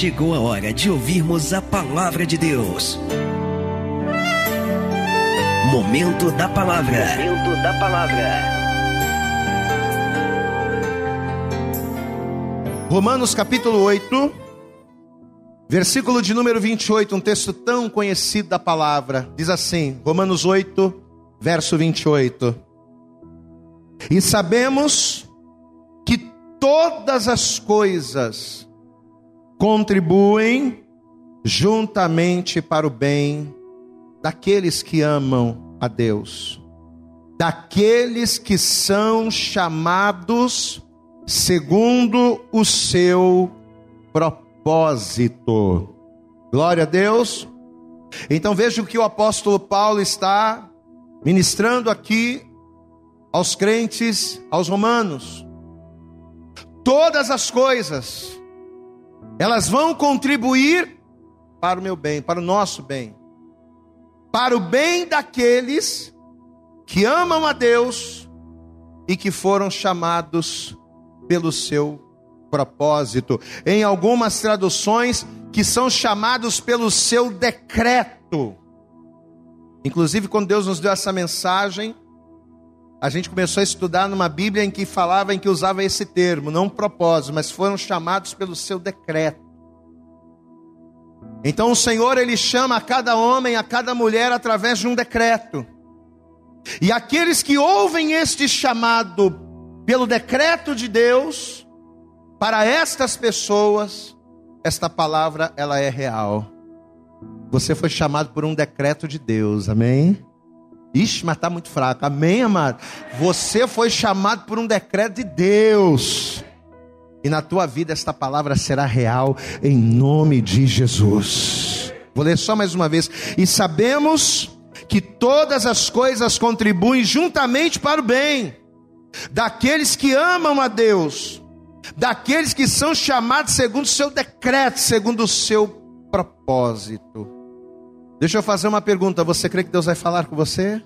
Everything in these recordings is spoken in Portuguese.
chegou a hora de ouvirmos a palavra de Deus. Momento da palavra. Momento da palavra. Romanos capítulo 8, versículo de número 28, um texto tão conhecido da palavra. Diz assim: Romanos 8, verso 28. E sabemos que todas as coisas contribuem juntamente para o bem daqueles que amam a Deus, daqueles que são chamados segundo o seu propósito. Glória a Deus. Então veja o que o apóstolo Paulo está ministrando aqui aos crentes, aos romanos. Todas as coisas, elas vão contribuir para o meu bem, para o nosso bem para o bem daqueles que amam a Deus e que foram chamados pelo seu propósito. Em algumas traduções, que são chamados pelo seu decreto. Inclusive, quando Deus nos deu essa mensagem, a gente começou a estudar numa Bíblia em que falava, em que usava esse termo, não propósito, mas foram chamados pelo seu decreto. Então o Senhor ele chama a cada homem, a cada mulher através de um decreto. E aqueles que ouvem este chamado pelo decreto de Deus, para estas pessoas, esta palavra ela é real. Você foi chamado por um decreto de Deus, amém? Ixi, mas está muito fraco, amém, amado? Você foi chamado por um decreto de Deus. E na tua vida esta palavra será real em nome de Jesus. Vou ler só mais uma vez. E sabemos que todas as coisas contribuem juntamente para o bem daqueles que amam a Deus, daqueles que são chamados segundo o seu decreto, segundo o seu propósito. Deixa eu fazer uma pergunta: você crê que Deus vai falar com você?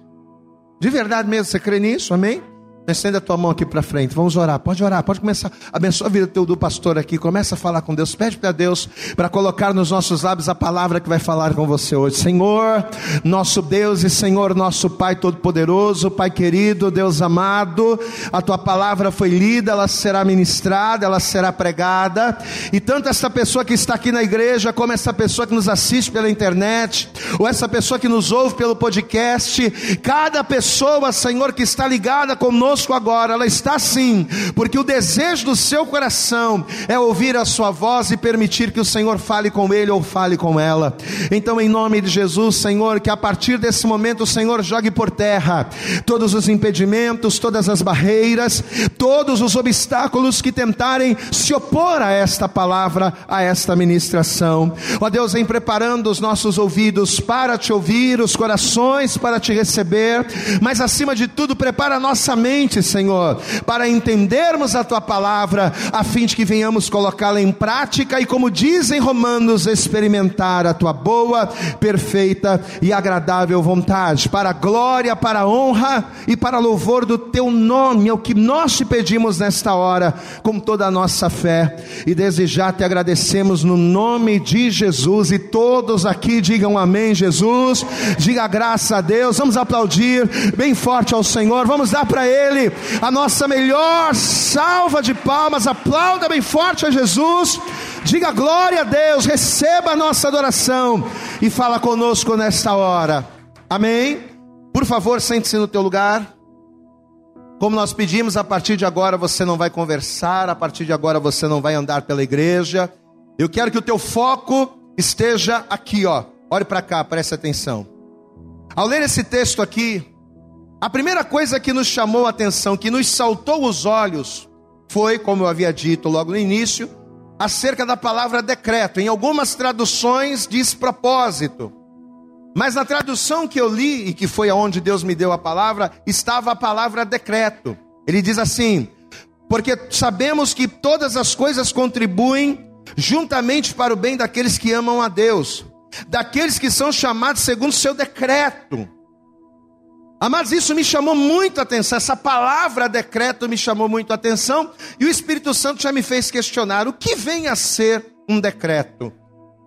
De verdade mesmo, você crê nisso? Amém? Estenda a tua mão aqui para frente. Vamos orar. Pode orar. Pode começar. Abençoa a vida do, do pastor aqui. Começa a falar com Deus. Pede para Deus para colocar nos nossos lábios a palavra que vai falar com você hoje. Senhor, nosso Deus e Senhor, nosso Pai Todo-Poderoso, Pai querido, Deus amado, a tua palavra foi lida, ela será ministrada, ela será pregada. E tanto essa pessoa que está aqui na igreja, como essa pessoa que nos assiste pela internet, ou essa pessoa que nos ouve pelo podcast, cada pessoa, Senhor, que está ligada conosco conosco agora, ela está sim, porque o desejo do seu coração é ouvir a sua voz e permitir que o Senhor fale com ele ou fale com ela. Então, em nome de Jesus, Senhor, que a partir desse momento o Senhor jogue por terra todos os impedimentos, todas as barreiras, todos os obstáculos que tentarem se opor a esta palavra, a esta ministração. Ó Deus, vem preparando os nossos ouvidos para te ouvir, os corações para te receber, mas acima de tudo, prepara a nossa mente mente, Senhor, para entendermos a tua palavra, a fim de que venhamos colocá-la em prática e, como dizem Romanos, experimentar a tua boa, perfeita e agradável vontade, para a glória, para a honra e para louvor do teu nome, é o que nós te pedimos nesta hora, com toda a nossa fé, e desejar te agradecemos no nome de Jesus, e todos aqui digam amém, Jesus, diga graças a Deus, vamos aplaudir bem forte ao Senhor, vamos dar para Ele ele a nossa melhor salva de palmas. Aplauda bem forte a Jesus. Diga glória a Deus. Receba a nossa adoração e fala conosco nesta hora. Amém. Por favor, sente-se no teu lugar. Como nós pedimos, a partir de agora você não vai conversar, a partir de agora você não vai andar pela igreja. Eu quero que o teu foco esteja aqui, ó. Olhe para cá, preste atenção. Ao ler esse texto aqui, a primeira coisa que nos chamou a atenção, que nos saltou os olhos, foi, como eu havia dito logo no início, acerca da palavra decreto. Em algumas traduções diz propósito. Mas na tradução que eu li, e que foi aonde Deus me deu a palavra, estava a palavra decreto. Ele diz assim: Porque sabemos que todas as coisas contribuem juntamente para o bem daqueles que amam a Deus, daqueles que são chamados segundo o seu decreto. Amados, isso me chamou muito a atenção, essa palavra decreto me chamou muito a atenção, e o Espírito Santo já me fez questionar o que vem a ser um decreto.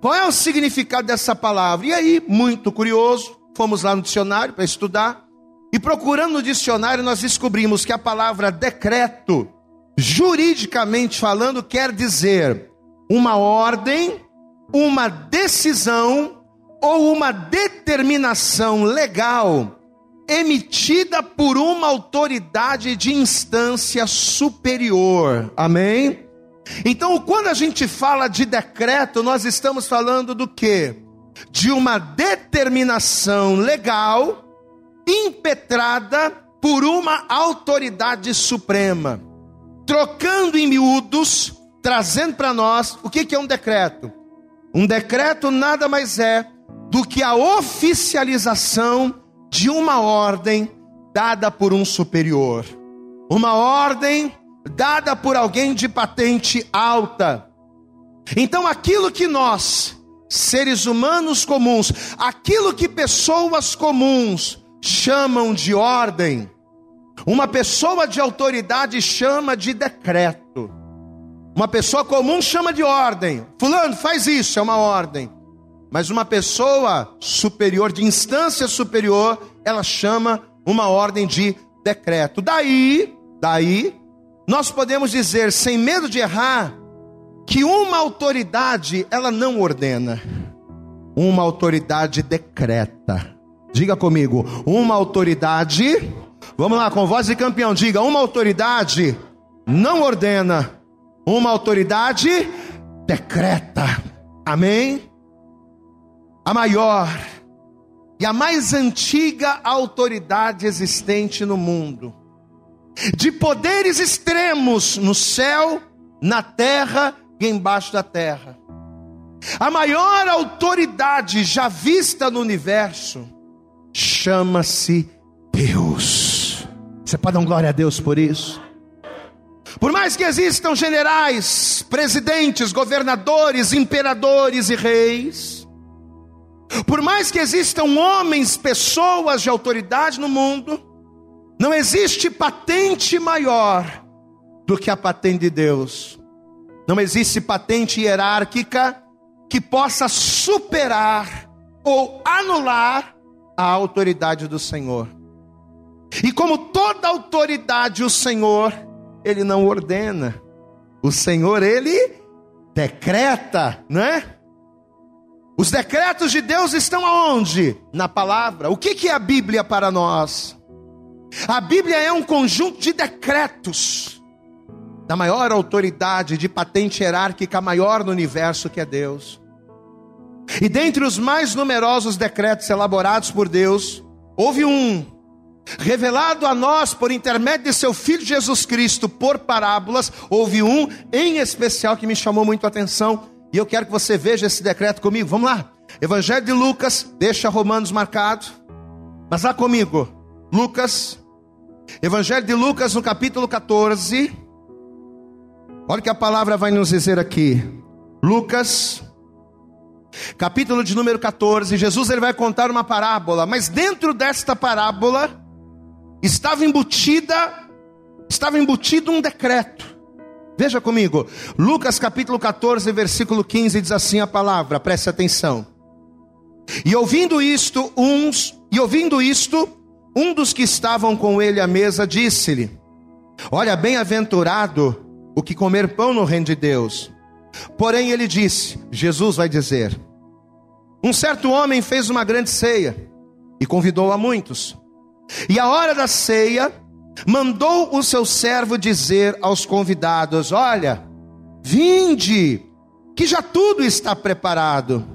Qual é o significado dessa palavra? E aí, muito curioso, fomos lá no dicionário para estudar. E procurando no dicionário, nós descobrimos que a palavra decreto, juridicamente falando, quer dizer uma ordem, uma decisão ou uma determinação legal emitida por uma autoridade de instância superior. Amém? Então, quando a gente fala de decreto, nós estamos falando do que? De uma determinação legal impetrada por uma autoridade suprema. Trocando em miúdos, trazendo para nós o que, que é um decreto. Um decreto nada mais é do que a oficialização de uma ordem dada por um superior. Uma ordem dada por alguém de patente alta. Então, aquilo que nós, seres humanos comuns, aquilo que pessoas comuns chamam de ordem, uma pessoa de autoridade chama de decreto. Uma pessoa comum chama de ordem. Fulano, faz isso, é uma ordem. Mas uma pessoa superior, de instância superior, ela chama uma ordem de decreto. Daí, daí, nós podemos dizer, sem medo de errar, que uma autoridade, ela não ordena, uma autoridade decreta. Diga comigo, uma autoridade, vamos lá, com voz de campeão, diga, uma autoridade não ordena, uma autoridade decreta. Amém? A maior e a mais antiga autoridade existente no mundo, de poderes extremos no céu, na terra e embaixo da terra. A maior autoridade já vista no universo chama-se Deus. Você pode dar glória a Deus por isso? Por mais que existam generais, presidentes, governadores, imperadores e reis, por mais que existam homens, pessoas de autoridade no mundo, não existe patente maior do que a patente de Deus. Não existe patente hierárquica que possa superar ou anular a autoridade do Senhor. E como toda autoridade, o Senhor, ele não ordena. O Senhor, ele decreta, não é? Os decretos de Deus estão aonde? Na palavra. O que, é a Bíblia para nós? A Bíblia é um conjunto de decretos da maior autoridade de patente hierárquica maior no universo que é Deus. E dentre os mais numerosos decretos elaborados por Deus, houve um revelado a nós por intermédio de seu filho Jesus Cristo por parábolas, houve um em especial que me chamou muito a atenção, e eu quero que você veja esse decreto comigo. Vamos lá. Evangelho de Lucas, deixa Romanos marcado. Mas lá comigo. Lucas, Evangelho de Lucas, no capítulo 14. Olha o que a palavra vai nos dizer aqui. Lucas, capítulo de número 14. Jesus ele vai contar uma parábola, mas dentro desta parábola estava embutida, estava embutido um decreto. Veja comigo, Lucas capítulo 14, versículo 15 diz assim a palavra, preste atenção. E ouvindo isto, uns, e ouvindo isto, um dos que estavam com ele à mesa disse-lhe: Olha, bem-aventurado o que comer pão no reino de Deus. Porém ele disse: Jesus vai dizer: Um certo homem fez uma grande ceia e convidou a muitos. E a hora da ceia, mandou o seu servo dizer aos convidados: Olha, vinde, que já tudo está preparado.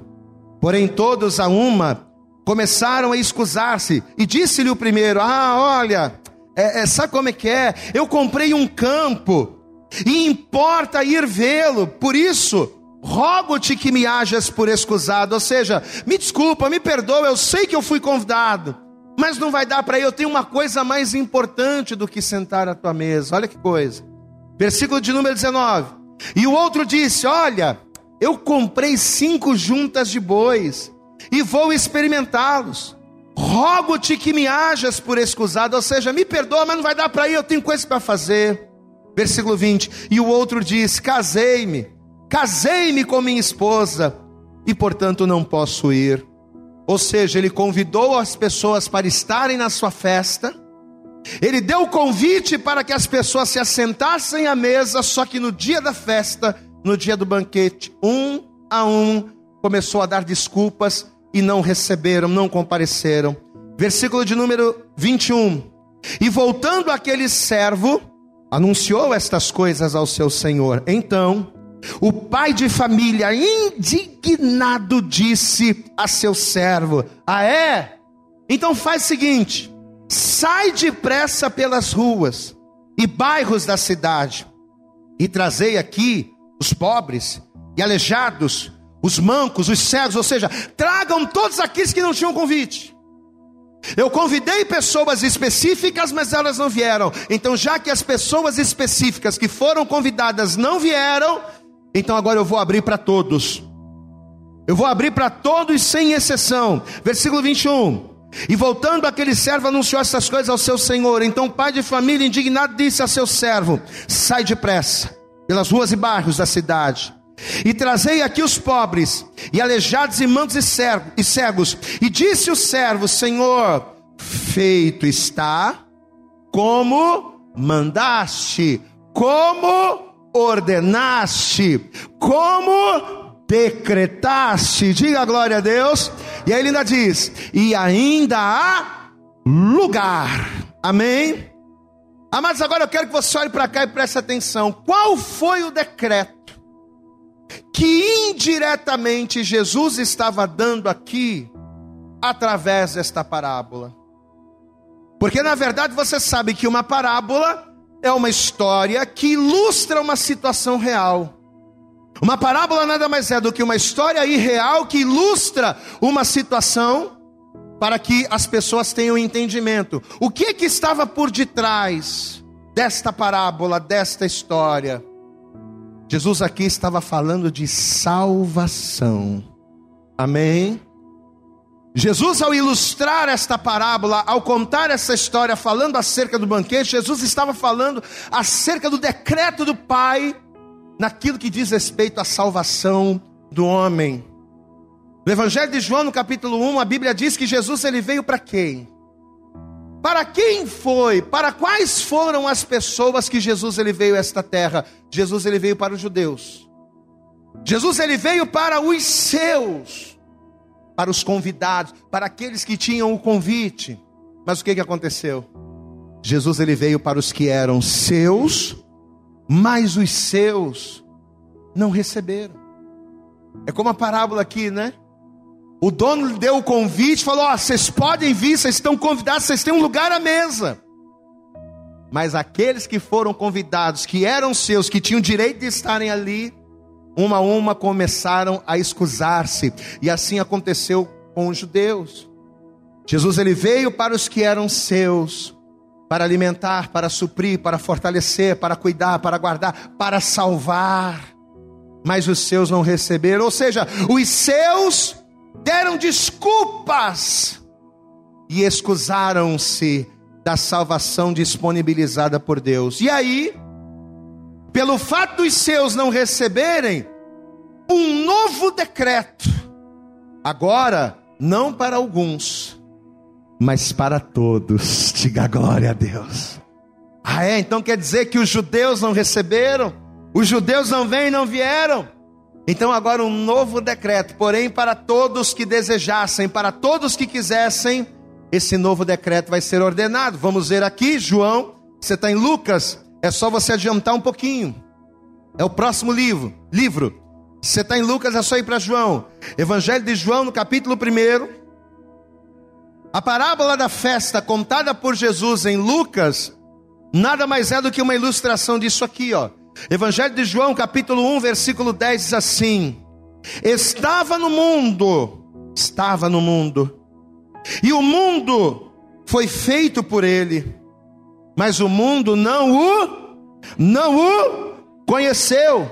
Porém todos a uma começaram a escusar-se. E disse-lhe o primeiro: Ah, olha, é, é, sabe como é que é? Eu comprei um campo e importa ir vê-lo, por isso rogo-te que me hajas por escusado. Ou seja, me desculpa, me perdoa, eu sei que eu fui convidado, mas não vai dar para. Eu tenho uma coisa mais importante do que sentar à tua mesa. Olha que coisa. Versículo de número 19. E o outro disse: Olha, eu comprei cinco juntas de bois e vou experimentá-los. Rogo-te que me hajas por excusado, ou seja, me perdoa, mas não vai dar para ir, eu tenho coisa para fazer. Versículo 20: E o outro diz: Casei-me, casei-me com minha esposa e, portanto, não posso ir. Ou seja, ele convidou as pessoas para estarem na sua festa, ele deu o convite para que as pessoas se assentassem à mesa, só que no dia da festa, no dia do banquete, um a um começou a dar desculpas e não receberam, não compareceram. Versículo de número 21. E voltando aquele servo, anunciou estas coisas ao seu senhor. Então, o pai de família, indignado, disse a seu servo: Ah, é? Então faz o seguinte: sai depressa pelas ruas e bairros da cidade, e trazei aqui os pobres e aleijados, os mancos, os cegos, ou seja, tragam todos aqueles que não tinham convite. Eu convidei pessoas específicas, mas elas não vieram. Então, já que as pessoas específicas que foram convidadas não vieram, então agora eu vou abrir para todos. Eu vou abrir para todos sem exceção. Versículo 21. E voltando aquele servo anunciou essas coisas ao seu senhor. Então o pai de família indignado disse a seu servo: Sai depressa pelas ruas e bairros da cidade. E trazei aqui os pobres, e aleijados, e mantos e cegos. E disse o servo: Senhor, feito está, como mandaste, como ordenaste, como decretaste. Diga glória a Deus. E aí ele ainda diz: e ainda há lugar. Amém? Amados, agora eu quero que você olhe para cá e preste atenção. Qual foi o decreto que indiretamente Jesus estava dando aqui através desta parábola? Porque na verdade você sabe que uma parábola é uma história que ilustra uma situação real. Uma parábola nada mais é do que uma história irreal que ilustra uma situação para que as pessoas tenham entendimento. O que que estava por detrás desta parábola, desta história? Jesus aqui estava falando de salvação. Amém. Jesus, ao ilustrar esta parábola, ao contar essa história, falando acerca do banquete, Jesus estava falando acerca do decreto do Pai, naquilo que diz respeito à salvação do homem. No Evangelho de João, no capítulo 1, a Bíblia diz que Jesus ele veio para quem? Para quem foi? Para quais foram as pessoas que Jesus ele veio a esta terra? Jesus ele veio para os judeus. Jesus ele veio para os seus para os convidados, para aqueles que tinham o convite. Mas o que, que aconteceu? Jesus ele veio para os que eram seus, mas os seus não receberam. É como a parábola aqui, né? O dono deu o convite, falou: oh, vocês podem vir, vocês estão convidados, vocês têm um lugar à mesa. Mas aqueles que foram convidados, que eram seus, que tinham direito de estarem ali, uma a uma começaram a escusar-se, e assim aconteceu com os judeus. Jesus ele veio para os que eram seus, para alimentar, para suprir, para fortalecer, para cuidar, para guardar, para salvar. Mas os seus não receberam, ou seja, os seus deram desculpas e escusaram-se da salvação disponibilizada por Deus. E aí, pelo fato dos seus não receberem, um novo decreto, agora, não para alguns, mas para todos. Diga glória a Deus. Ah, é? Então quer dizer que os judeus não receberam? Os judeus não vêm e não vieram? Então agora um novo decreto, porém para todos que desejassem, para todos que quisessem, esse novo decreto vai ser ordenado. Vamos ver aqui, João, você está em Lucas, é só você adiantar um pouquinho. É o próximo livro. Livro. Você está em Lucas, é só ir para João. Evangelho de João, no capítulo 1. A parábola da festa contada por Jesus em Lucas, nada mais é do que uma ilustração disso aqui, ó. Evangelho de João, capítulo 1, versículo 10 diz assim: Estava no mundo, estava no mundo, e o mundo foi feito por ele mas o mundo não o não o conheceu.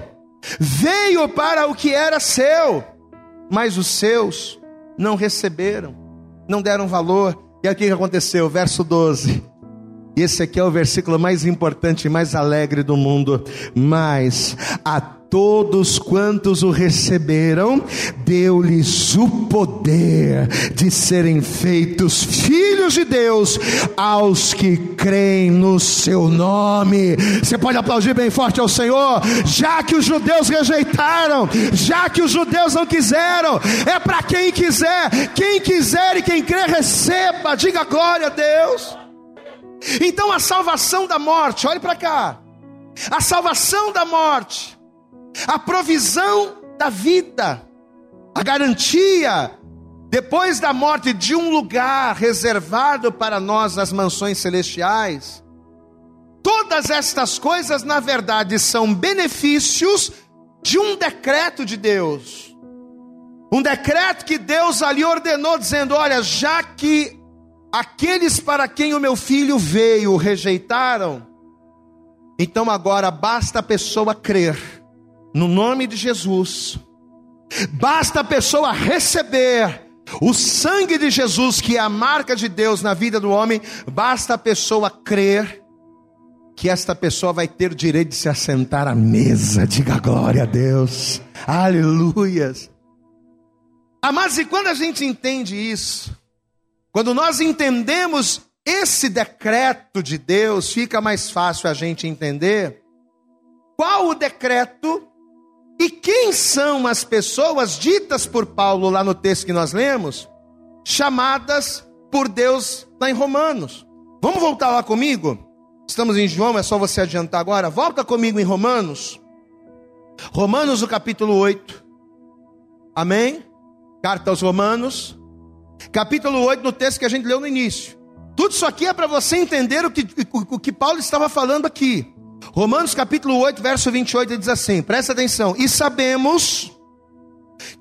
Veio para o que era seu, mas os seus não receberam, não deram valor. E o que aconteceu? Verso 12. E esse aqui é o versículo mais importante e mais alegre do mundo. Mas a todos quantos o receberam, deu-lhes o poder de serem feitos filhos de Deus aos que creem no seu nome. Você pode aplaudir bem forte ao Senhor, já que os judeus rejeitaram, já que os judeus não quiseram, é para quem quiser, quem quiser e quem crer, receba, diga glória a Deus. Então a salvação da morte, olhe para cá, a salvação da morte a provisão da vida, a garantia, depois da morte, de um lugar reservado para nós nas mansões celestiais. Todas estas coisas, na verdade, são benefícios de um decreto de Deus. Um decreto que Deus ali ordenou, dizendo: Olha, já que aqueles para quem o meu filho veio rejeitaram, então agora basta a pessoa crer no nome de Jesus. Basta a pessoa receber o sangue de Jesus, que é a marca de Deus na vida do homem, basta a pessoa crer que esta pessoa vai ter o direito de se assentar à mesa. Diga glória a Deus. Aleluias. Mas e quando a gente entende isso, quando nós entendemos esse decreto de Deus, fica mais fácil a gente entender qual o decreto e quem são as pessoas ditas por Paulo lá no texto que nós lemos, chamadas por Deus lá em Romanos? Vamos voltar lá comigo? Estamos em João, é só você adiantar agora. Volta comigo em Romanos. Romanos, o capítulo 8. Amém? Carta aos Romanos. Capítulo 8, no texto que a gente leu no início. Tudo isso aqui é para você entender o que, o que Paulo estava falando aqui. Romanos capítulo 8, verso 28 diz assim: presta atenção. E sabemos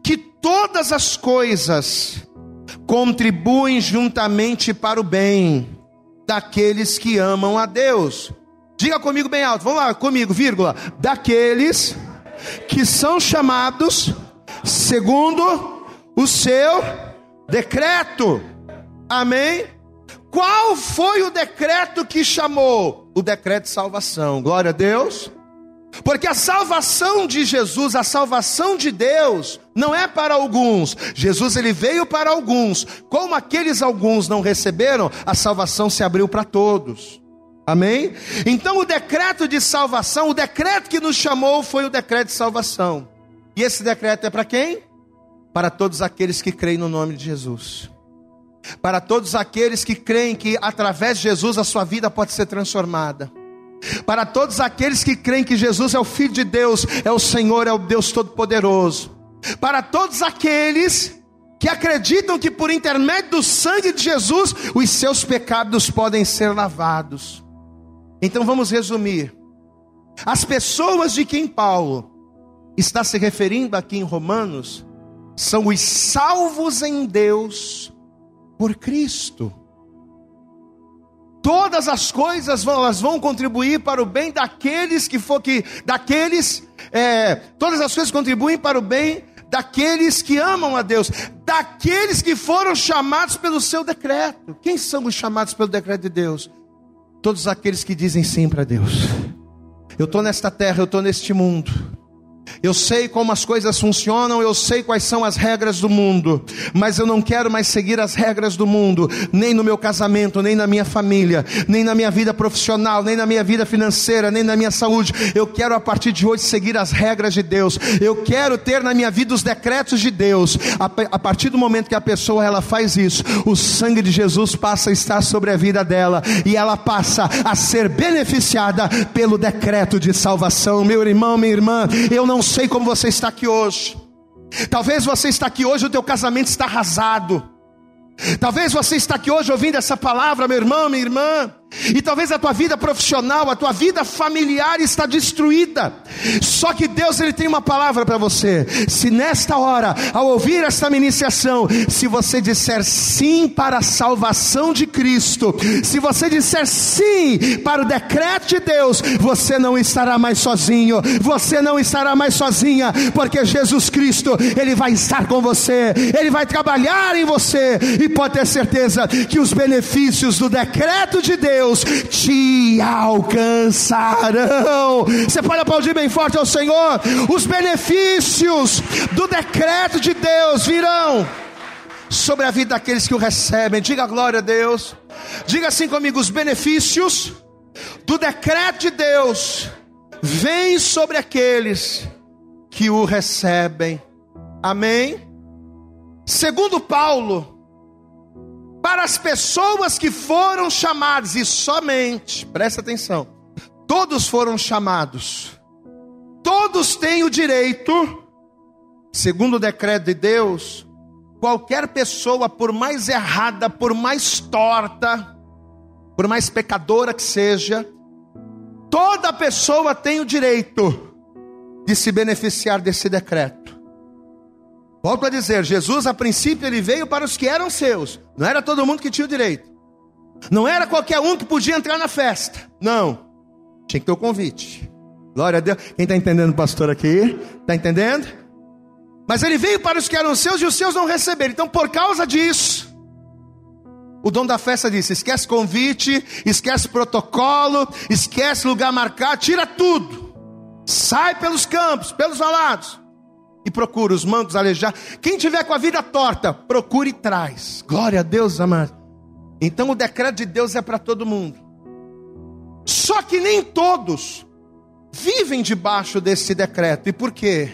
que todas as coisas contribuem juntamente para o bem daqueles que amam a Deus. Diga comigo bem alto, vamos lá comigo, vírgula. Daqueles que são chamados segundo o seu decreto. Amém? Qual foi o decreto que chamou? O decreto de salvação. Glória a Deus. Porque a salvação de Jesus, a salvação de Deus, não é para alguns. Jesus ele veio para alguns. Como aqueles alguns não receberam, a salvação se abriu para todos. Amém? Então o decreto de salvação, o decreto que nos chamou foi o decreto de salvação. E esse decreto é para quem? Para todos aqueles que creem no nome de Jesus para todos aqueles que creem que através de Jesus a sua vida pode ser transformada. Para todos aqueles que creem que Jesus é o Filho de Deus, é o Senhor, é o Deus Todo-Poderoso. Para todos aqueles que acreditam que por intermédio do sangue de Jesus os seus pecados podem ser lavados. Então vamos resumir. As pessoas de quem Paulo está se referindo aqui em Romanos são os salvos em Deus por Cristo. Todas as coisas vão, elas vão contribuir para o bem daqueles que for que daqueles é, todas as coisas contribuem para o bem daqueles que amam a Deus, daqueles que foram chamados pelo seu decreto. Quem são os chamados pelo decreto de Deus? Todos aqueles que dizem sim para Deus. Eu estou nesta terra, eu estou neste mundo. Eu sei como as coisas funcionam, eu sei quais são as regras do mundo, mas eu não quero mais seguir as regras do mundo, nem no meu casamento, nem na minha família, nem na minha vida profissional, nem na minha vida financeira, nem na minha saúde. Eu quero a partir de hoje seguir as regras de Deus. Eu quero ter na minha vida os decretos de Deus. A, partir do momento que a pessoa ela faz isso, o sangue de Jesus passa a estar sobre a vida dela e ela passa a ser beneficiada pelo decreto de salvação. Meu irmão, minha irmã, eu sei como você está aqui hoje. Talvez você está aqui hoje, o teu casamento está arrasado. Talvez você está aqui hoje ouvindo essa palavra, meu irmão, minha irmã, e talvez a tua vida profissional, a tua vida familiar está destruída. Só que Deus ele tem uma palavra para você. Se nesta hora, ao ouvir esta ministração, se você disser sim para a salvação de Cristo, se você disser sim para o decreto de Deus, você não estará mais sozinho. Você não estará mais sozinha, porque Jesus Cristo, ele vai estar com você. Ele vai trabalhar em você e pode ter certeza que os benefícios do decreto de Deus Deus te alcançarão. Você pode aplaudir bem forte ao Senhor. Os benefícios do decreto de Deus virão sobre a vida daqueles que o recebem. Diga glória a Deus. Diga assim comigo: os benefícios do decreto de Deus vêm sobre aqueles que o recebem. Amém? Segundo Paulo, para as pessoas que foram chamadas, e somente, presta atenção, todos foram chamados, todos têm o direito, segundo o decreto de Deus, qualquer pessoa, por mais errada, por mais torta, por mais pecadora que seja, toda pessoa tem o direito de se beneficiar desse decreto. Volto a dizer, Jesus a princípio ele veio para os que eram seus, não era todo mundo que tinha o direito. Não era qualquer um que podia entrar na festa. Não. Tinha que ter o convite. Glória a Deus. Quem está entendendo, pastor, aqui? Está entendendo? Mas ele veio para os que eram seus e os seus não receberam. Então, por causa disso, o dono da festa disse: esquece convite, esquece protocolo, esquece lugar marcado, tira tudo. Sai pelos campos, pelos alados. E procura os mancos alejar. Quem tiver com a vida torta, procure e traz. Glória a Deus, amado. Então o decreto de Deus é para todo mundo. Só que nem todos vivem debaixo desse decreto. E por quê?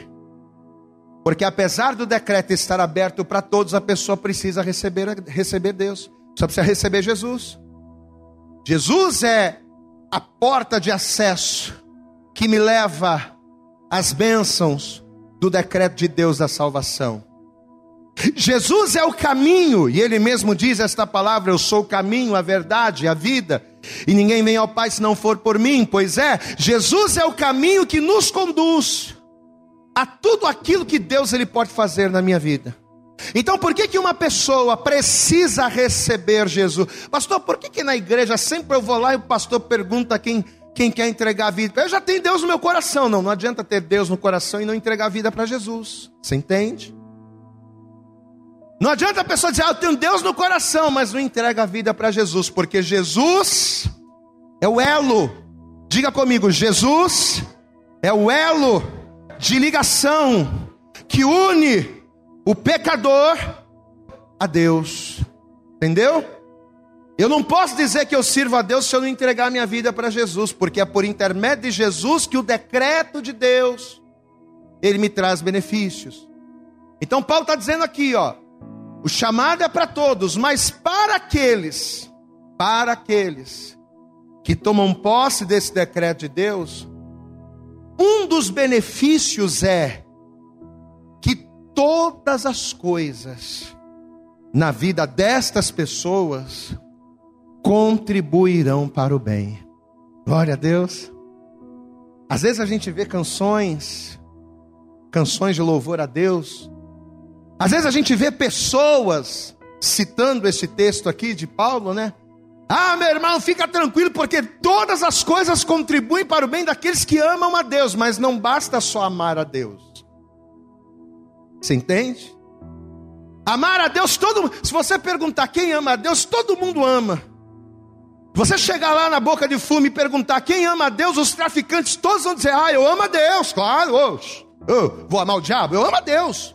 Porque apesar do decreto estar aberto para todos, a pessoa precisa receber, receber Deus. Só precisa receber Jesus. Jesus é a porta de acesso que me leva às bênçãos do decreto de Deus da salvação. Jesus é o caminho, e ele mesmo diz esta palavra: Eu sou o caminho, a verdade, a vida, e ninguém vem ao Pai se não for por mim. Pois é, Jesus é o caminho que nos conduz a tudo aquilo que Deus ele pode fazer na minha vida. Então, por que, que uma pessoa precisa receber Jesus? Pastor, por que, que na igreja sempre eu vou lá e o pastor pergunta quem, quem quer entregar a vida? Eu já tenho Deus no meu coração. Não, não adianta ter Deus no coração e não entregar a vida para Jesus. Você entende? Não adianta a pessoa dizer, ah, eu tenho Deus no coração, mas não entrega a vida para Jesus, porque Jesus é o elo. Diga comigo, Jesus é o elo de ligação que une o pecador a Deus. Entendeu? Eu não posso dizer que eu sirvo a Deus se eu não entregar minha vida para Jesus, porque é por intermédio de Jesus que o decreto de Deus ele me traz benefícios. Então Paulo está dizendo aqui, ó, o chamado é para todos, mas para aqueles, para aqueles que tomam posse desse decreto de Deus, um dos benefícios é que todas as coisas na vida destas pessoas contribuirão para o bem. Glória a Deus. Às vezes a gente vê canções, canções de louvor a Deus. Às vezes a gente vê pessoas citando esse texto aqui de Paulo, né? Ah, meu irmão, fica tranquilo, porque todas as coisas contribuem para o bem daqueles que amam a Deus, mas não basta só amar a Deus. Você entende? Amar a Deus, todo Se você perguntar quem ama a Deus, todo mundo ama. Você chegar lá na boca de fumo e perguntar quem ama a Deus, os traficantes todos vão dizer: Ah, eu amo a Deus, claro, oh, oh, vou amar o diabo, eu amo a Deus.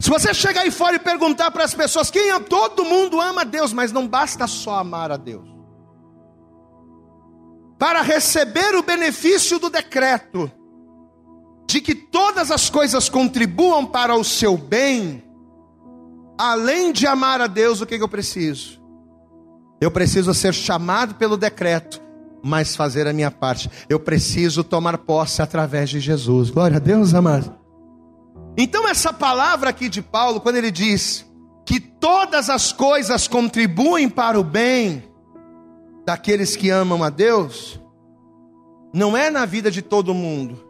Se você chegar aí fora e perguntar para as pessoas quem ama, todo mundo ama a Deus, mas não basta só amar a Deus. Para receber o benefício do decreto de que todas as coisas contribuam para o seu bem, além de amar a Deus, o que, que eu preciso? Eu preciso ser chamado pelo decreto, mas fazer a minha parte. Eu preciso tomar posse através de Jesus. Glória a Deus, amado. Então, essa palavra aqui de Paulo, quando ele diz que todas as coisas contribuem para o bem daqueles que amam a Deus, não é na vida de todo mundo.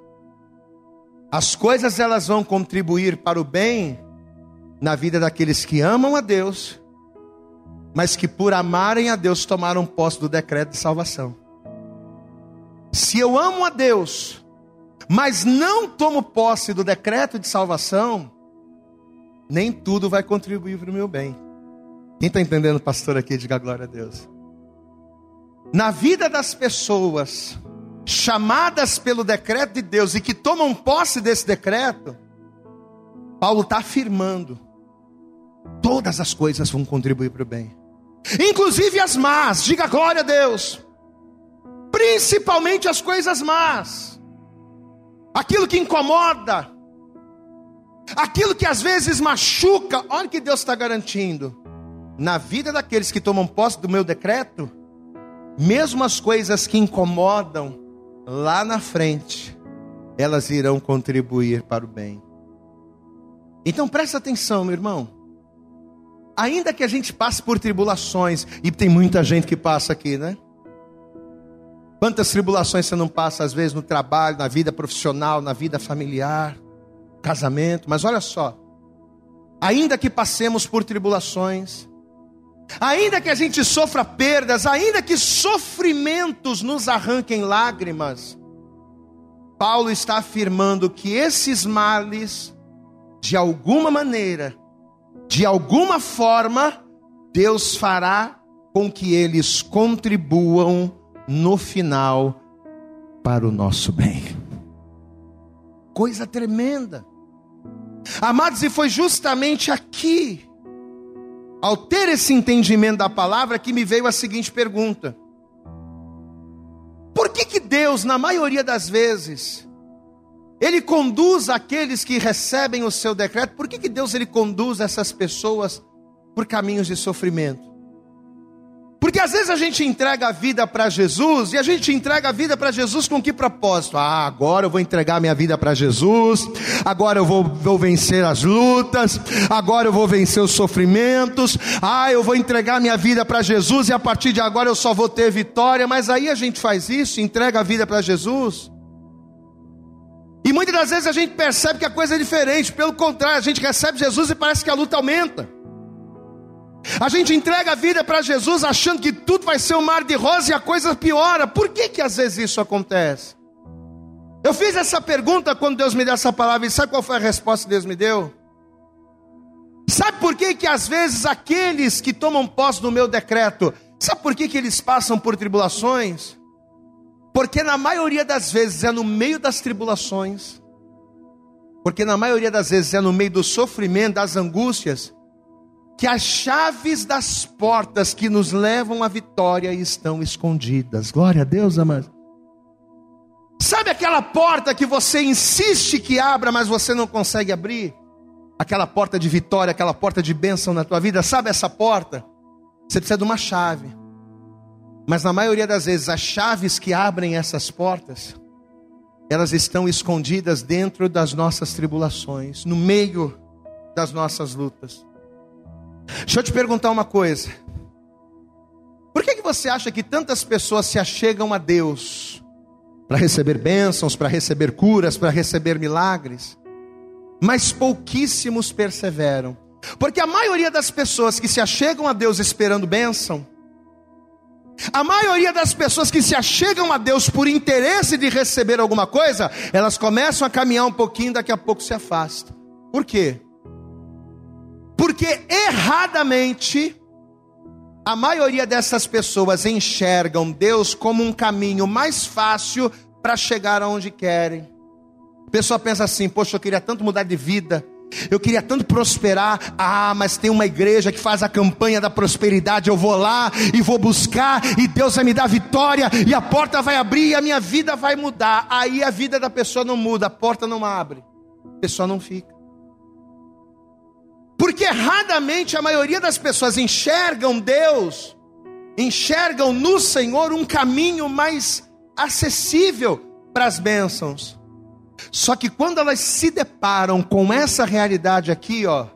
As coisas elas vão contribuir para o bem na vida daqueles que amam a Deus, mas que por amarem a Deus tomaram posse do decreto de salvação. Se eu amo a Deus, mas não tomo posse do decreto de salvação, nem tudo vai contribuir para o meu bem. Quem está entendendo, pastor, aqui, diga glória a Deus. na vida das pessoas chamadas pelo decreto de Deus e que tomam posse desse decreto, Paulo está afirmando: todas as coisas vão contribuir para o bem, inclusive as más, diga glória a Deus, principalmente as coisas más, aquilo que incomoda, aquilo que às vezes machuca, olha que Deus está garantindo, na vida daqueles que tomam posse do meu decreto, mesmo as coisas que incomodam, lá na frente, elas irão contribuir para o bem. Então presta atenção, meu irmão. Ainda que a gente passe por tribulações, e tem muita gente que passa aqui, né? Quantas tribulações você não passa, às vezes, no trabalho, na vida profissional, na vida familiar, casamento, mas olha só. Ainda que passemos por tribulações, Ainda que a gente sofra perdas, ainda que sofrimentos nos arranquem lágrimas, Paulo está afirmando que esses males, de alguma maneira, de alguma forma, Deus fará com que eles contribuam no final para o nosso bem. Coisa tremenda. Amados, e foi justamente aqui ao ter esse entendimento da palavra, que me veio a seguinte pergunta: Por que, que Deus, na maioria das vezes, Ele conduz aqueles que recebem o seu decreto? Por que, que Deus ele conduz essas pessoas por caminhos de sofrimento? Porque às vezes a gente entrega a vida para Jesus e a gente entrega a vida para Jesus com que propósito? Ah, agora eu vou entregar minha vida para Jesus, agora eu vou, vou vencer as lutas, agora eu vou vencer os sofrimentos, ah, eu vou entregar minha vida para Jesus e a partir de agora eu só vou ter vitória. Mas aí a gente faz isso, entrega a vida para Jesus. E muitas das vezes a gente percebe que a coisa é diferente, pelo contrário, a gente recebe Jesus e parece que a luta aumenta. A gente entrega a vida para Jesus achando que tudo vai ser um mar de rosa e a coisa piora. Por que que às vezes isso acontece? Eu fiz essa pergunta quando Deus me deu essa palavra e sabe qual foi a resposta que Deus me deu? Sabe por que que às vezes aqueles que tomam posse do meu decreto, sabe por que que eles passam por tribulações? Porque na maioria das vezes é no meio das tribulações, porque na maioria das vezes é no meio do sofrimento, das angústias, que as chaves das portas que nos levam à vitória estão escondidas. Glória a Deus, amado. Sabe aquela porta que você insiste que abra, mas você não consegue abrir? Aquela porta de vitória, aquela porta de bênção na tua vida, sabe essa porta? Você precisa de uma chave. Mas na maioria das vezes, as chaves que abrem essas portas, elas estão escondidas dentro das nossas tribulações, no meio das nossas lutas. Deixa eu te perguntar uma coisa. Por que, que você acha que tantas pessoas se achegam a Deus para receber bênçãos, para receber curas, para receber milagres, mas pouquíssimos perseveram? Porque a maioria das pessoas que se achegam a Deus esperando bênção, a maioria das pessoas que se achegam a Deus por interesse de receber alguma coisa, elas começam a caminhar um pouquinho, daqui a pouco se afastam. Por quê? Porque erradamente, a maioria dessas pessoas enxergam Deus como um caminho mais fácil para chegar aonde querem. A pessoa pensa assim: poxa, eu queria tanto mudar de vida, eu queria tanto prosperar. Ah, mas tem uma igreja que faz a campanha da prosperidade. Eu vou lá e vou buscar, e Deus vai me dar vitória, e a porta vai abrir, e a minha vida vai mudar. Aí a vida da pessoa não muda, a porta não abre, a pessoa não fica. Porque erradamente a maioria das pessoas enxergam Deus, enxergam no Senhor um caminho mais acessível para as bênçãos. Só que quando elas se deparam com essa realidade aqui, ó,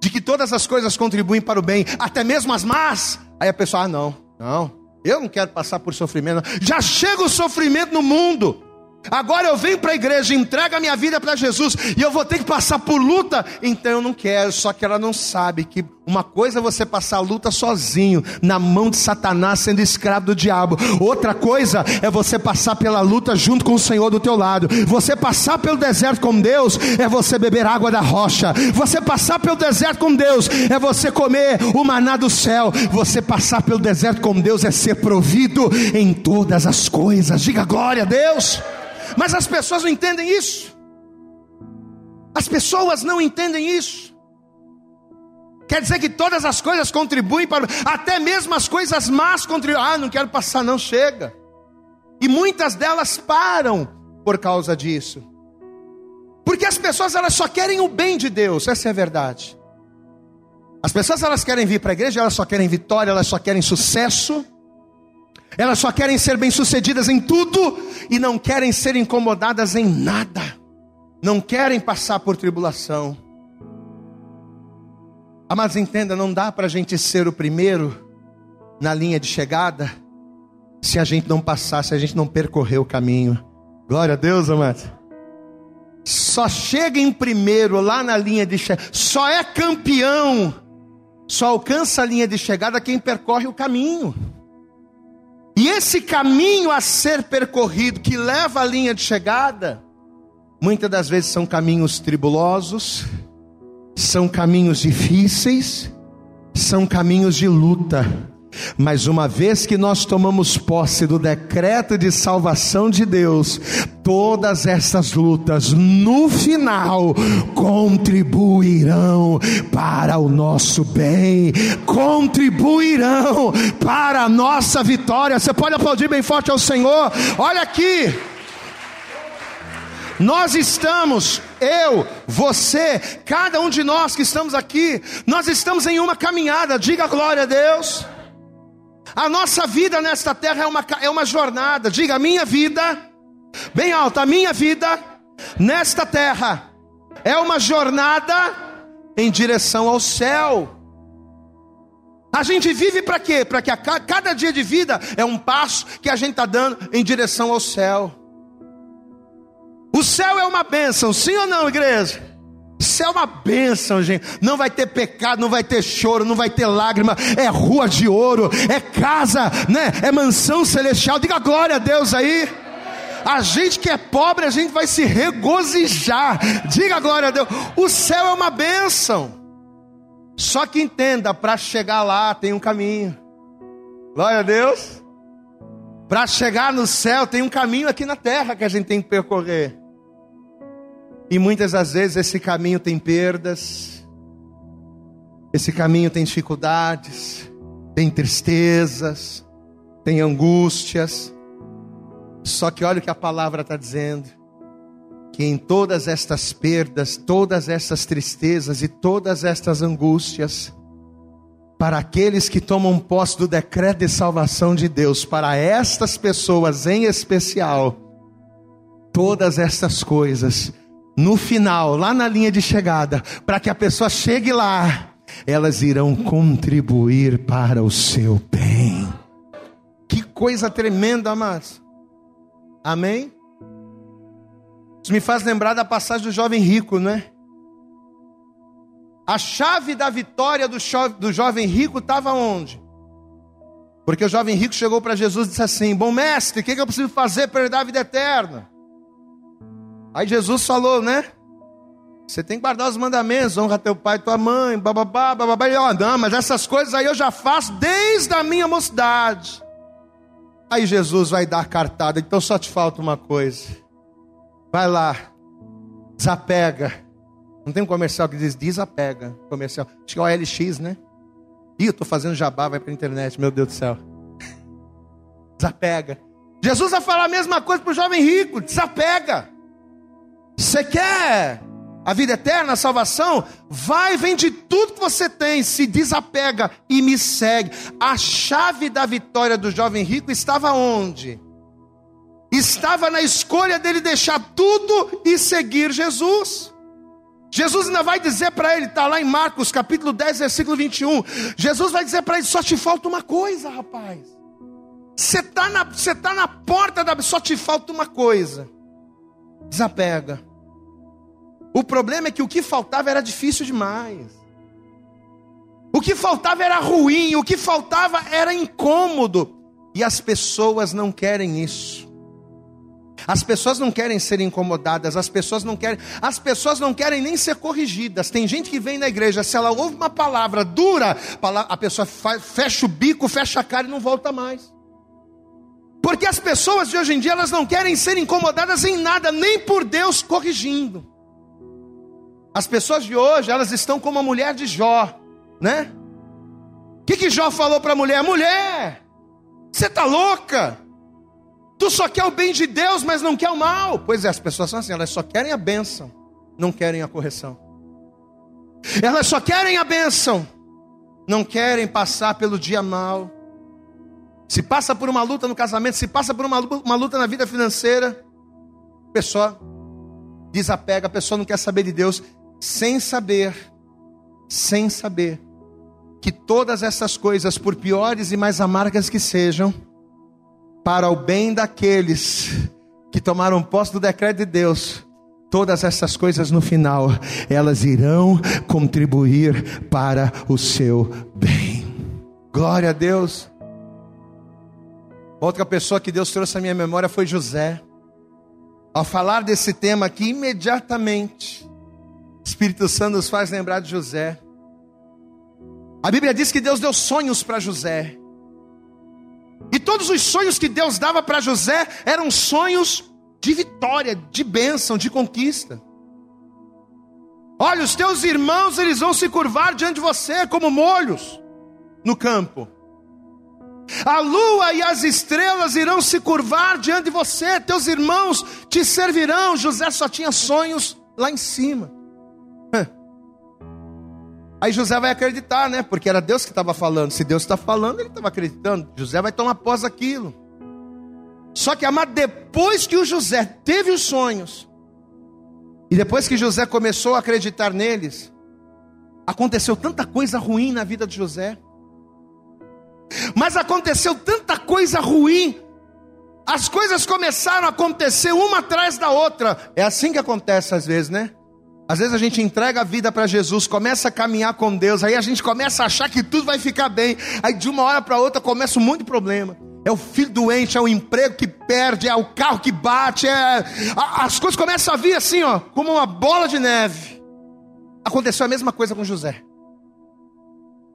de que todas as coisas contribuem para o bem, até mesmo as más, aí a pessoa, ah, não, não, eu não quero passar por sofrimento. Já chega o sofrimento no mundo. Agora eu venho para a igreja, entrego a minha vida para Jesus e eu vou ter que passar por luta. Então eu não quero, só que ela não sabe que uma coisa é você passar a luta sozinho, na mão de Satanás, sendo escravo do diabo. Outra coisa é você passar pela luta junto com o Senhor do teu lado. Você passar pelo deserto com Deus é você beber água da rocha. Você passar pelo deserto com Deus é você comer o maná do céu. Você passar pelo deserto com Deus é ser provido em todas as coisas. Diga glória a Deus. Mas as pessoas não entendem isso. As pessoas não entendem isso. Quer dizer que todas as coisas contribuem para. Até mesmo as coisas más contribuem. Ah, não quero passar, não, chega. E muitas delas param por causa disso. Porque as pessoas elas só querem o bem de Deus, essa é a verdade. As pessoas elas querem vir para a igreja, elas só querem vitória, elas só querem sucesso. Elas só querem ser bem-sucedidas em tudo e não querem ser incomodadas em nada. Não querem passar por tribulação. Amados, entenda, não dá para a gente ser o primeiro na linha de chegada se a gente não passar, se a gente não percorrer o caminho. Glória a Deus, amados. Só chega em primeiro lá na linha de chegada, só é campeão, só alcança a linha de chegada quem percorre o caminho. Esse caminho a ser percorrido, que leva à linha de chegada, muitas das vezes são caminhos tribulosos, são caminhos difíceis, são caminhos de luta. Mas uma vez que nós tomamos posse do decreto de salvação de Deus, todas essas lutas no final contribuirão para o nosso bem, contribuirão para a nossa vitória. Você pode aplaudir bem forte ao Senhor. Olha aqui. Nós estamos, eu, você, cada um de nós que estamos aqui, nós estamos em uma caminhada, diga glória a Deus. A nossa vida nesta terra é uma, é uma jornada. Diga, a minha vida, bem alta, a minha vida nesta terra é uma jornada em direção ao céu. A gente vive para quê? Para que a, cada dia de vida é um passo que a gente está dando em direção ao céu. O céu é uma bênção, sim ou não, igreja? Isso é uma bênção, gente. Não vai ter pecado, não vai ter choro, não vai ter lágrima. É rua de ouro, é casa, né? É mansão celestial. Diga glória a Deus aí. A gente que é pobre, a gente vai se regozijar. Diga glória a Deus. O céu é uma bênção. Só que entenda, para chegar lá tem um caminho. Glória a Deus. Para chegar no céu tem um caminho aqui na terra que a gente tem que percorrer. E muitas das vezes esse caminho tem perdas, esse caminho tem dificuldades, tem tristezas, tem angústias. Só que olha o que a palavra está dizendo: que em todas estas perdas, todas estas tristezas e todas estas angústias, para aqueles que tomam posse do decreto de salvação de Deus, para estas pessoas em especial, todas estas coisas no final, lá na linha de chegada, para que a pessoa chegue lá, elas irão contribuir para o seu bem. Que coisa tremenda, amados. Amém? Isso me faz lembrar da passagem do jovem rico, não é? A chave da vitória do, do jovem rico estava onde? Porque o jovem rico chegou para Jesus e disse assim: Bom mestre, o que, que eu preciso fazer para herdar a vida eterna? Aí Jesus falou, né? Você tem que guardar os mandamentos, honra teu pai e tua mãe, bababá, bababá. E eu, não, mas essas coisas aí eu já faço desde a minha mocidade. Aí Jesus vai dar cartada, então só te falta uma coisa. Vai lá, desapega. Não tem um comercial que diz desapega. Comercial. Acho que é o LX, né? Ih, eu estou fazendo jabá, vai para a internet, meu Deus do céu. Desapega. Jesus vai falar a mesma coisa para o jovem rico: desapega. Você quer a vida eterna, a salvação? Vai, vende tudo que você tem, se desapega e me segue. A chave da vitória do jovem rico estava onde? Estava na escolha dele deixar tudo e seguir Jesus. Jesus ainda vai dizer para ele, está lá em Marcos capítulo 10, versículo 21. Jesus vai dizer para ele: só te falta uma coisa, rapaz. Você está na, tá na porta da. Só te falta uma coisa. Desapega. O problema é que o que faltava era difícil demais. O que faltava era ruim, o que faltava era incômodo. E as pessoas não querem isso. As pessoas não querem ser incomodadas, as pessoas não querem, as pessoas não querem nem ser corrigidas. Tem gente que vem na igreja, se ela ouve uma palavra dura, a pessoa fecha o bico, fecha a cara e não volta mais. Porque as pessoas de hoje em dia, elas não querem ser incomodadas em nada, nem por Deus corrigindo. As pessoas de hoje, elas estão como a mulher de Jó, né? O que, que Jó falou para a mulher? Mulher, você está louca? Tu só quer o bem de Deus, mas não quer o mal. Pois é, as pessoas são assim, elas só querem a bênção, não querem a correção. Elas só querem a bênção, não querem passar pelo dia mal. Se passa por uma luta no casamento, se passa por uma, uma luta na vida financeira, a pessoa desapega, a pessoa não quer saber de Deus, sem saber, sem saber, que todas essas coisas, por piores e mais amargas que sejam, para o bem daqueles que tomaram posse do decreto de Deus, todas essas coisas no final, elas irão contribuir para o seu bem. Glória a Deus. Outra pessoa que Deus trouxe à minha memória foi José. Ao falar desse tema aqui, imediatamente, Espírito Santo nos faz lembrar de José. A Bíblia diz que Deus deu sonhos para José. E todos os sonhos que Deus dava para José eram sonhos de vitória, de bênção, de conquista. Olha, os teus irmãos, eles vão se curvar diante de você como molhos no campo. A lua e as estrelas irão se curvar diante de você, teus irmãos te servirão. José só tinha sonhos lá em cima. Aí José vai acreditar, né? Porque era Deus que estava falando. Se Deus está falando, ele estava acreditando. José vai tomar pós aquilo. Só que, amado, depois que o José teve os sonhos, e depois que José começou a acreditar neles, aconteceu tanta coisa ruim na vida de José. Mas aconteceu tanta coisa ruim. As coisas começaram a acontecer uma atrás da outra. É assim que acontece às vezes, né? Às vezes a gente entrega a vida para Jesus, começa a caminhar com Deus, aí a gente começa a achar que tudo vai ficar bem, aí de uma hora para outra começa um monte de problema. É o filho doente, é o emprego que perde, é o carro que bate, é... as coisas começam a vir assim, ó, como uma bola de neve. Aconteceu a mesma coisa com José.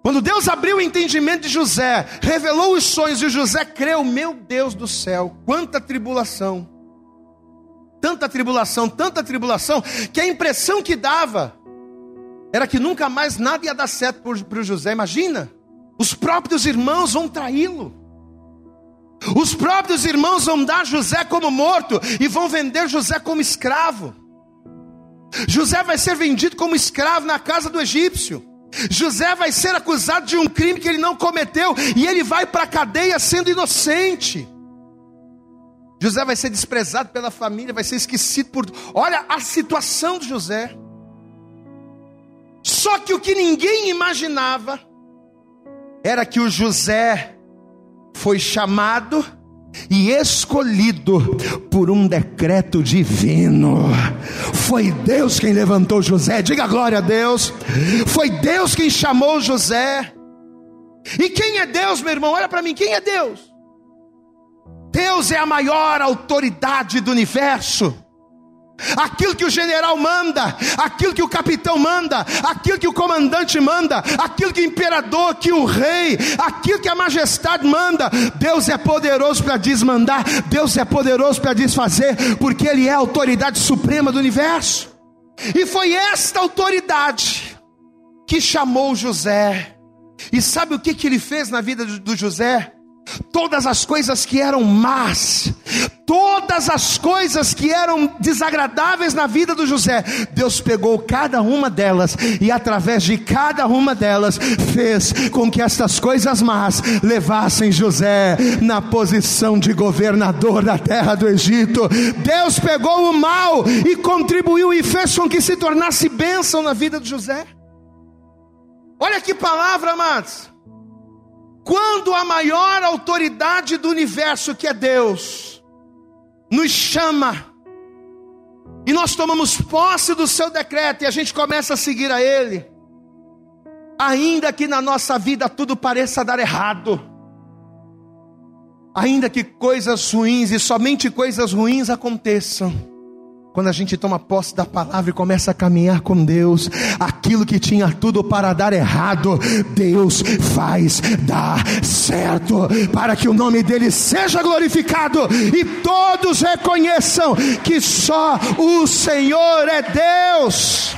Quando Deus abriu o entendimento de José, revelou os sonhos e José creu, meu Deus do céu, quanta tribulação tanta tribulação, tanta tribulação, que a impressão que dava era que nunca mais nada ia dar certo para o José. Imagina, os próprios irmãos vão traí-lo. Os próprios irmãos vão dar José como morto e vão vender José como escravo. José vai ser vendido como escravo na casa do egípcio. José vai ser acusado de um crime que ele não cometeu e ele vai para a cadeia sendo inocente. José vai ser desprezado pela família, vai ser esquecido por. Olha a situação de José. Só que o que ninguém imaginava era que o José foi chamado e escolhido por um decreto divino. Foi Deus quem levantou José, diga glória a Deus. Foi Deus quem chamou José. E quem é Deus, meu irmão? Olha para mim, quem é Deus? Deus é a maior autoridade do universo. Aquilo que o general manda, aquilo que o capitão manda, aquilo que o comandante manda, aquilo que o imperador, que o rei, aquilo que a majestade manda, Deus é poderoso para desmandar, Deus é poderoso para desfazer, porque Ele é a autoridade suprema do universo. E foi esta autoridade que chamou José. E sabe o que, que ele fez na vida do José? Todas as coisas que eram más, todas as coisas que eram desagradáveis na vida do José, Deus pegou cada uma delas e através de cada uma delas fez com que estas coisas más levassem José na posição de governador da terra do Egito. Deus pegou o mal e contribuiu e fez com que se tornasse bênção na vida de José. Olha que palavra, amados. Quando a maior autoridade do universo, que é Deus, nos chama, e nós tomamos posse do seu decreto e a gente começa a seguir a ele, ainda que na nossa vida tudo pareça dar errado, ainda que coisas ruins e somente coisas ruins aconteçam, quando a gente toma posse da palavra e começa a caminhar com Deus, aquilo que tinha tudo para dar errado, Deus faz dar certo, para que o nome dele seja glorificado e todos reconheçam que só o Senhor é Deus.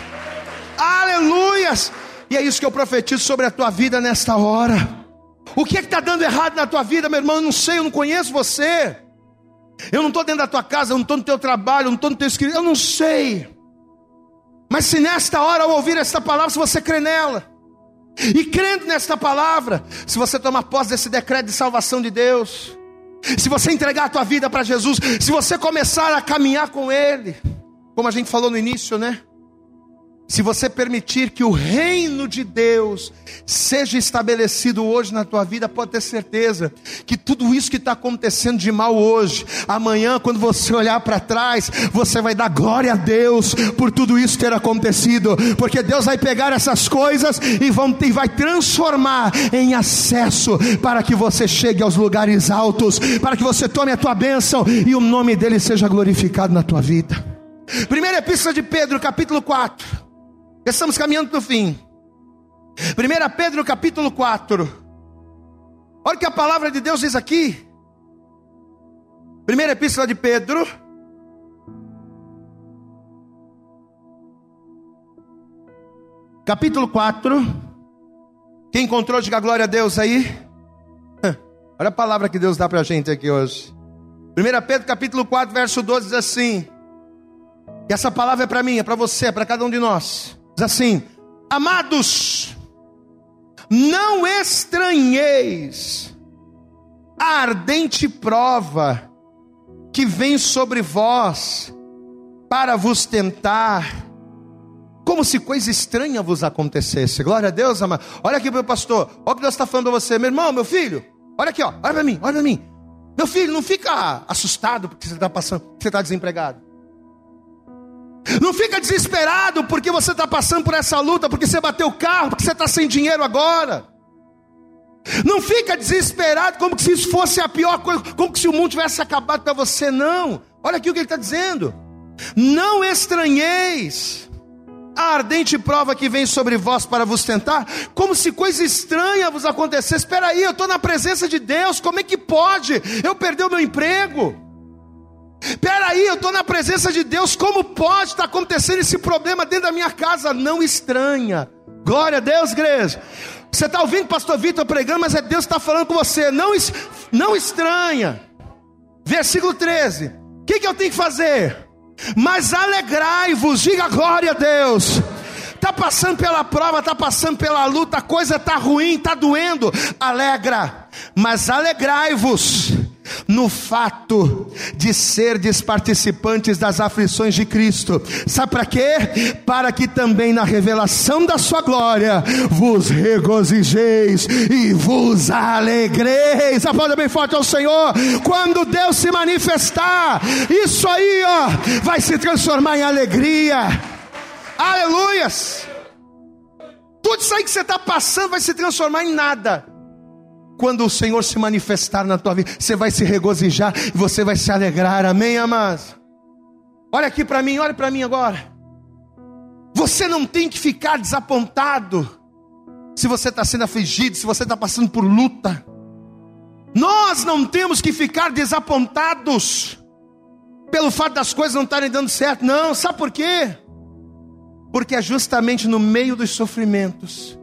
Aleluias! E é isso que eu profetizo sobre a tua vida nesta hora. O que é está dando errado na tua vida, meu irmão? Eu não sei, eu não conheço você. Eu não estou dentro da tua casa, eu não estou no teu trabalho, eu não estou no teu escritório, eu não sei. Mas se nesta hora ao ouvir esta palavra, se você crê nela, e crendo nesta palavra, se você tomar posse desse decreto de salvação de Deus, se você entregar a tua vida para Jesus, se você começar a caminhar com Ele, como a gente falou no início, né? Se você permitir que o reino de Deus seja estabelecido hoje na tua vida, pode ter certeza que tudo isso que está acontecendo de mal hoje, amanhã, quando você olhar para trás, você vai dar glória a Deus por tudo isso ter acontecido, porque Deus vai pegar essas coisas e, vão, e vai transformar em acesso para que você chegue aos lugares altos, para que você tome a tua bênção e o nome dele seja glorificado na tua vida. Primeira epístola de Pedro, capítulo 4. Estamos caminhando para o fim. 1 Pedro capítulo 4. Olha o que a palavra de Deus diz aqui. Primeira epístola de Pedro. Capítulo 4. Quem encontrou, diga glória a Deus aí. Olha a palavra que Deus dá para a gente aqui hoje. 1 Pedro capítulo 4, verso 12 diz assim. E essa palavra é para mim, é para você, é para cada um de nós. Diz assim: Amados, não estranheis a ardente prova que vem sobre vós para vos tentar, como se coisa estranha vos acontecesse. Glória a Deus, amado. Olha aqui, meu pastor, olha o que Deus está falando para você, meu irmão, meu filho. Olha aqui, ó, olha para mim, olha para mim. Meu filho, não fica assustado porque você está passando, porque você está desempregado. Não fica desesperado porque você está passando por essa luta, porque você bateu o carro, porque você está sem dinheiro agora. Não fica desesperado como se isso fosse a pior coisa, como se o mundo tivesse acabado para você, não. Olha aqui o que ele está dizendo. Não estranheis a ardente prova que vem sobre vós para vos tentar, como se coisa estranha vos acontecesse. Espera aí, eu estou na presença de Deus, como é que pode eu perder o meu emprego? Peraí, eu estou na presença de Deus, como pode estar acontecendo esse problema dentro da minha casa? Não estranha. Glória a Deus, igreja. Você está ouvindo o pastor Vitor pregando, mas é Deus que está falando com você. Não, não estranha. Versículo 13. O que, que eu tenho que fazer? Mas alegrai-vos, diga glória a Deus. Está passando pela prova, está passando pela luta, a coisa está ruim, está doendo. Alegra, mas alegrai-vos no fato de serdes participantes das aflições de Cristo. Sabe para quê? Para que também na revelação da sua glória vos regozijeis e vos alegreis. Aplauda bem forte ao Senhor. Quando Deus se manifestar, isso aí, ó, vai se transformar em alegria. Aleluias! Tudo isso aí que você está passando vai se transformar em nada quando o Senhor se manifestar na tua vida, você vai se regozijar e você vai se alegrar, amém, amados? Olha aqui para mim, olha para mim agora. Você não tem que ficar desapontado se você está sendo afligido, se você está passando por luta. Nós não temos que ficar desapontados pelo fato das coisas não estarem dando certo, não, sabe por quê? Porque é justamente no meio dos sofrimentos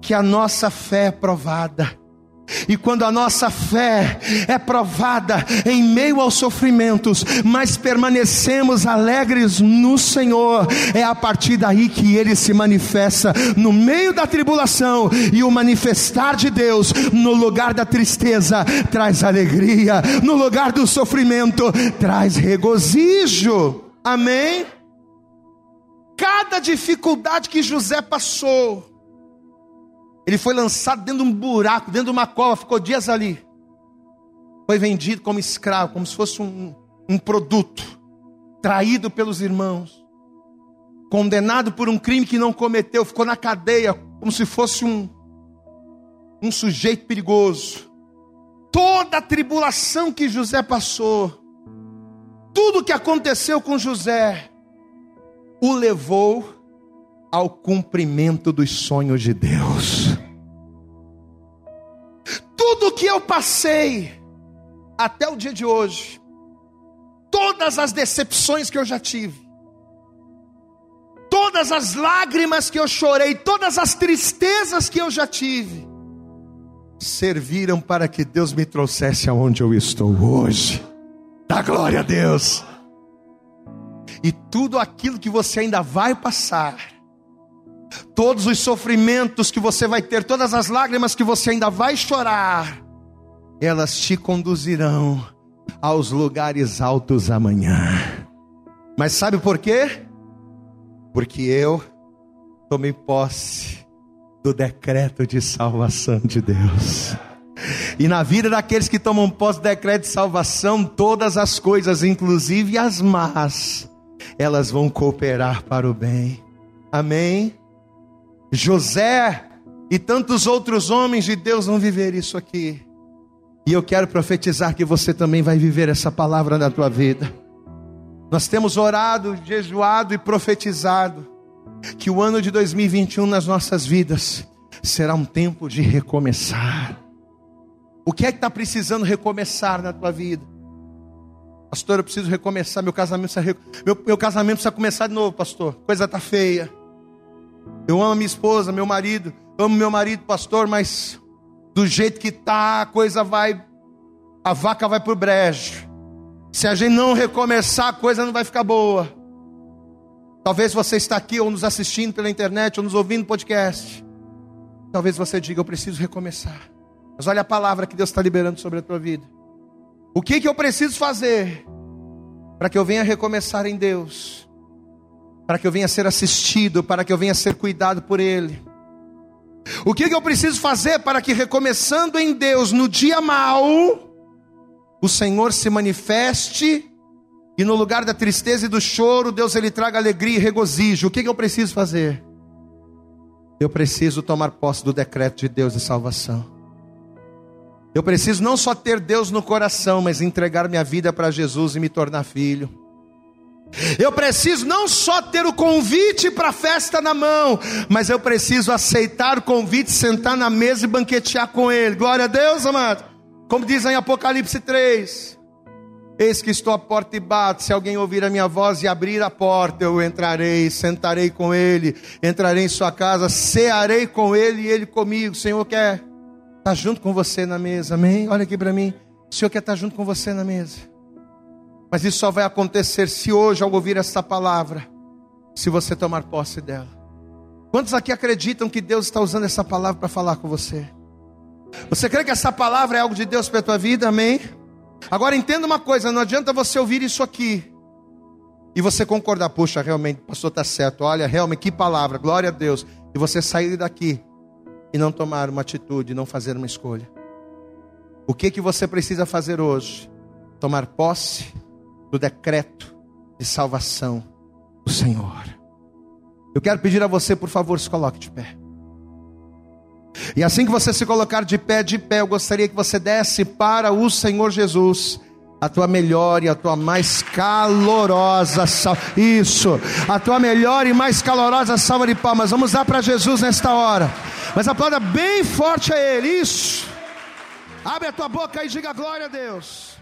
que a nossa fé é provada. E quando a nossa fé é provada em meio aos sofrimentos, mas permanecemos alegres no Senhor, é a partir daí que ele se manifesta no meio da tribulação e o manifestar de Deus no lugar da tristeza traz alegria, no lugar do sofrimento traz regozijo. Amém? Cada dificuldade que José passou, ele foi lançado dentro de um buraco, dentro de uma cova, ficou dias ali. Foi vendido como escravo, como se fosse um, um produto. traído pelos irmãos, condenado por um crime que não cometeu, ficou na cadeia como se fosse um, um sujeito perigoso. Toda a tribulação que José passou, tudo que aconteceu com José, o levou ao cumprimento dos sonhos de Deus. Tudo que eu passei até o dia de hoje, todas as decepções que eu já tive, todas as lágrimas que eu chorei, todas as tristezas que eu já tive, serviram para que Deus me trouxesse aonde eu estou hoje. Dá glória a Deus. E tudo aquilo que você ainda vai passar, todos os sofrimentos que você vai ter, todas as lágrimas que você ainda vai chorar, elas te conduzirão aos lugares altos amanhã. Mas sabe por quê? Porque eu tomei posse do decreto de salvação de Deus. E na vida daqueles que tomam posse do decreto de salvação, todas as coisas, inclusive as más, elas vão cooperar para o bem. Amém? José e tantos outros homens de Deus vão viver isso aqui. E eu quero profetizar que você também vai viver essa palavra na tua vida. Nós temos orado, jejuado e profetizado que o ano de 2021 nas nossas vidas será um tempo de recomeçar. O que é que está precisando recomeçar na tua vida? Pastor, eu preciso recomeçar, meu casamento precisa, meu, meu casamento precisa começar de novo, pastor. Coisa está feia. Eu amo minha esposa, meu marido, amo meu marido, pastor, mas do jeito que tá, a coisa vai, a vaca vai pro brejo. Se a gente não recomeçar, a coisa não vai ficar boa. Talvez você está aqui ou nos assistindo pela internet ou nos ouvindo podcast. Talvez você diga, eu preciso recomeçar. Mas olha a palavra que Deus está liberando sobre a tua vida. O que que eu preciso fazer para que eu venha recomeçar em Deus? Para que eu venha ser assistido, para que eu venha ser cuidado por Ele? O que, que eu preciso fazer para que, recomeçando em Deus no dia mau, o Senhor se manifeste e no lugar da tristeza e do choro, Deus ele traga alegria e regozijo? O que, que eu preciso fazer? Eu preciso tomar posse do decreto de Deus de salvação. Eu preciso não só ter Deus no coração, mas entregar minha vida para Jesus e me tornar filho. Eu preciso não só ter o convite para a festa na mão, mas eu preciso aceitar o convite, sentar na mesa e banquetear com Ele. Glória a Deus, amado. Como diz em Apocalipse 3: Eis que estou à porta e bato. Se alguém ouvir a minha voz e abrir a porta, eu entrarei, sentarei com Ele, entrarei em Sua casa, cearei com Ele e Ele comigo. O Senhor quer estar tá junto com você na mesa, amém? Olha aqui para mim. O Senhor quer estar tá junto com você na mesa. Mas isso só vai acontecer se hoje, ao ouvir essa palavra, se você tomar posse dela. Quantos aqui acreditam que Deus está usando essa palavra para falar com você? Você crê que essa palavra é algo de Deus para a tua vida? Amém? Agora entenda uma coisa: não adianta você ouvir isso aqui e você concordar, puxa, realmente, o pastor está certo, olha, realmente, que palavra, glória a Deus, e você sair daqui e não tomar uma atitude, não fazer uma escolha. O que que você precisa fazer hoje? Tomar posse do decreto de salvação do Senhor. Eu quero pedir a você, por favor, se coloque de pé. E assim que você se colocar de pé, de pé, eu gostaria que você desse para o Senhor Jesus a tua melhor e a tua mais calorosa salva. Isso, a tua melhor e mais calorosa salva de palmas. Vamos dar para Jesus nesta hora. Mas aplauda bem forte a Ele. Isso. Abre a tua boca e diga glória a Deus.